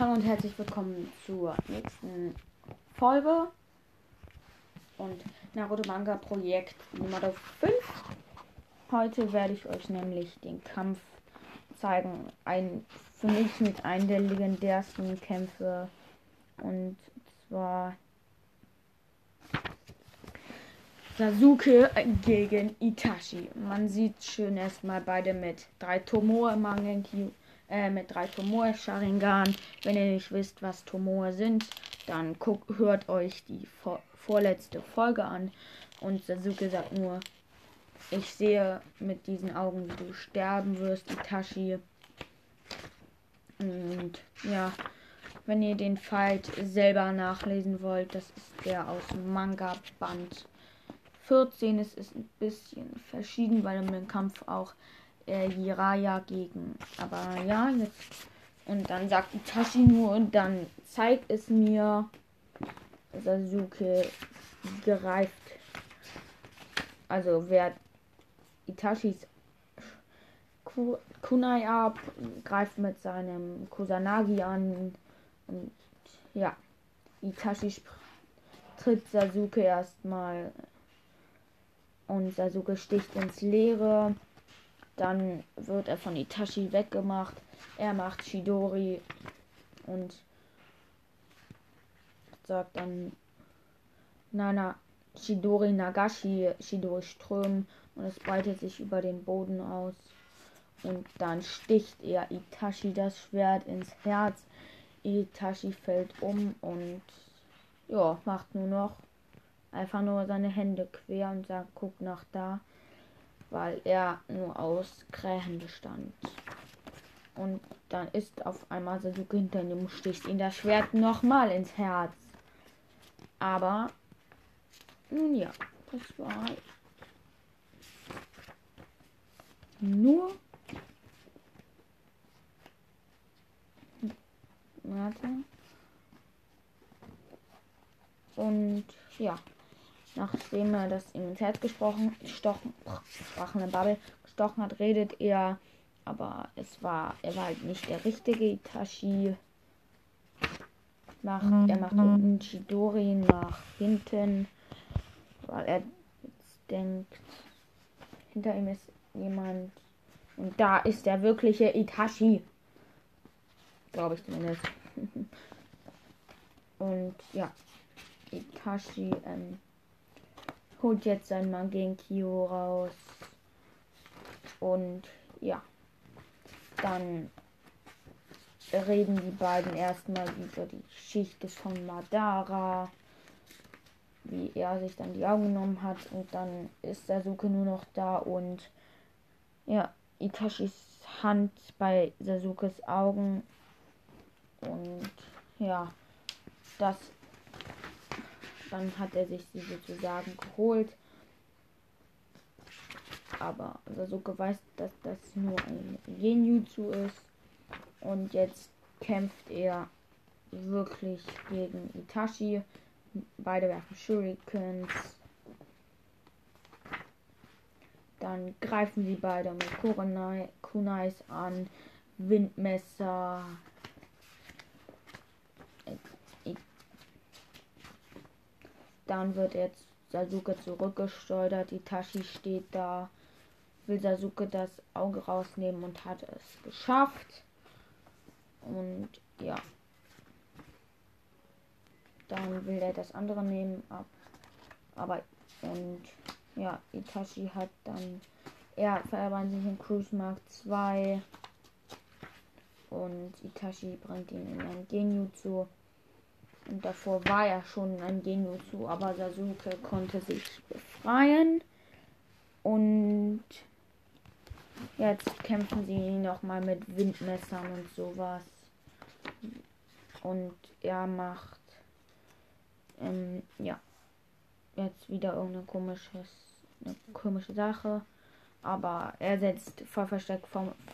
hallo und herzlich willkommen zur nächsten Folge und Naruto Manga Projekt Nummer 5. Heute werde ich euch nämlich den Kampf zeigen. Ein für mich mit einem der legendärsten Kämpfe. Und zwar Sasuke gegen Itachi. Man sieht schön erstmal beide mit drei Tomoe Mangenkyu äh, mit drei Tomoe Sharingan. Wenn ihr nicht wisst, was Tomoe sind, dann guckt, hört euch die vor, vorletzte Folge an. Und Sasuke sagt nur, ich sehe mit diesen Augen, wie du sterben wirst, Itachi. Und ja, wenn ihr den Fight selber nachlesen wollt, das ist der aus Manga Band 14. Es ist ein bisschen verschieden, weil im Kampf auch äh, Jiraya gegen. Aber ja, jetzt. Und dann sagt Itachi nur, und dann zeigt es mir. Sasuke greift. Also wer Itachis Kunai ab, greift mit seinem Kusanagi an. Und ja, Itachi tritt Sasuke erstmal. Und Sasuke sticht ins Leere. Dann wird er von Itachi weggemacht. Er macht Shidori und sagt dann Nana Shidori Nagashi, Shidori Ström und es breitet sich über den Boden aus. Und dann sticht er Itachi das Schwert ins Herz. Itachi fällt um und ja, macht nur noch einfach nur seine Hände quer und sagt, guck nach da weil er nur aus Krähen bestand. Und dann ist auf einmal Sasuke hinter ihm sticht ihn das Schwert nochmal ins Herz. Aber nun ja, das war nur Warte. Und ja nachdem er das ihm ins Herz gesprochen, gestochen, sprachende Bubble gestochen hat, redet er, aber es war, er war halt nicht der richtige Itachi. Macht, er macht mhm. unten Chidori nach hinten, weil er jetzt denkt, hinter ihm ist jemand. Und da ist der wirkliche Itachi. Glaube ich zumindest. Und ja, Itachi ähm, holt jetzt sein Mangenkyo raus. Und ja, dann reden die beiden erstmal über die Geschichte von Madara, wie er sich dann die Augen genommen hat. Und dann ist Sasuke nur noch da und ja, Itachis Hand bei Sasukes Augen. Und ja, das dann hat er sich sie sozusagen geholt. Aber Sasuke weiß, dass das nur ein Genjutsu ist. Und jetzt kämpft er wirklich gegen Itachi. Beide werfen Shurikens. Dann greifen sie beide mit Kunai, Kunais an. Windmesser, Dann wird jetzt Sasuke zurückgesteuert. Itachi steht da, will Sasuke das Auge rausnehmen und hat es geschafft. Und ja. Dann will er das andere nehmen. Aber und ja, Itachi hat dann. Er verwandt sich in Cruise Mark 2. Und Itachi bringt ihn in ein Genjutsu. Und davor war er schon ein Genjutsu, aber Sasuke konnte sich befreien. Und jetzt kämpfen sie nochmal mit Windmessern und sowas. Und er macht ähm, ja jetzt wieder irgendeine komisches, eine komische Sache. Aber er setzt voll versteckt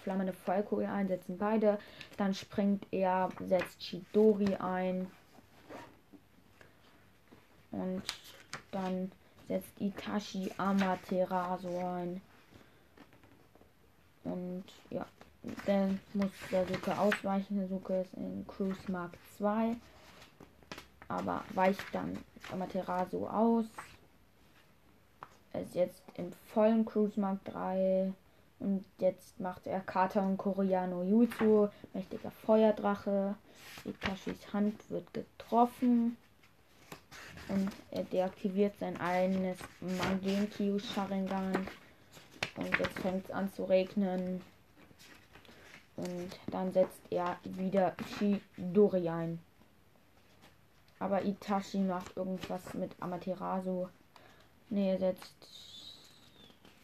flammende Feuerkugel ein, setzen beide. Dann springt er, setzt Chidori ein. Und dann setzt Itachi Amaterasu ein. Und ja, dann muss Sasuke ausweichen. Sasuke ist in Cruise Mark 2. Aber weicht dann Amaterasu aus. Er ist jetzt im vollen Cruise Mark 3. Und jetzt macht er Kata und Koreano Jutsu. Mächtiger Feuerdrache. Itachis Hand wird getroffen. Und er deaktiviert sein eigenes Mangenkyo Sharingan. Und jetzt fängt es an zu regnen. Und dann setzt er wieder Shidori ein. Aber Itachi macht irgendwas mit Amaterasu. Ne, er setzt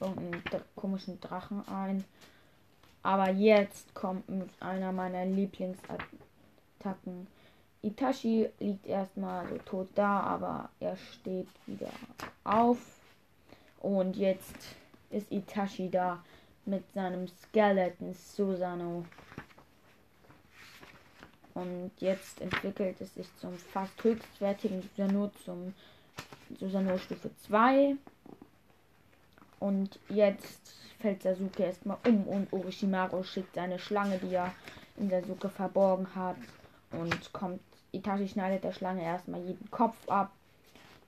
irgendeinen komischen Drachen ein. Aber jetzt kommt mit einer meiner Lieblingsattacken. Itachi liegt erstmal so tot da, aber er steht wieder auf. Und jetzt ist Itachi da mit seinem Skeleton Susano. Und jetzt entwickelt es sich zum fast höchstwertigen Susano zum Susano Stufe 2. Und jetzt fällt Sasuke erstmal um und Orochimaru schickt seine Schlange, die er in Sasuke verborgen hat. Und kommt, Itachi schneidet der Schlange erstmal jeden Kopf ab.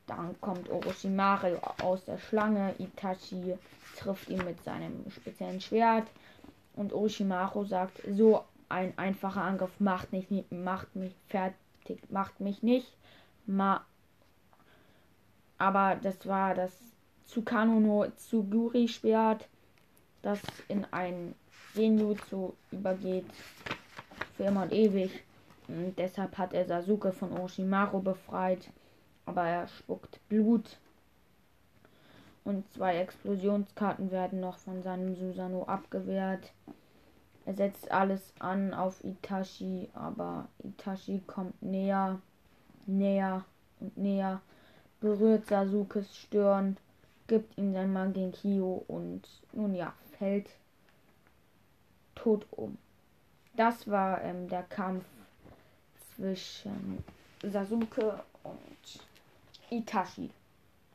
Dann kommt Orochimaru aus der Schlange. Itachi trifft ihn mit seinem speziellen Schwert. Und Orochimaru sagt, so ein einfacher Angriff macht, nicht, macht mich fertig, macht mich nicht. Ma Aber das war das Tsukano no Tsuguri Schwert, das in ein Senjutsu übergeht. Für immer und ewig. Und deshalb hat er Sasuke von Orochimaru befreit. Aber er spuckt Blut und zwei Explosionskarten werden noch von seinem Susano abgewehrt. Er setzt alles an auf Itachi, aber Itachi kommt näher, näher und näher, berührt Sasukes Stirn, gibt ihm sein Mangenkyo und nun ja, fällt tot um. Das war ähm, der Kampf zwischen Sasuke und Itachi.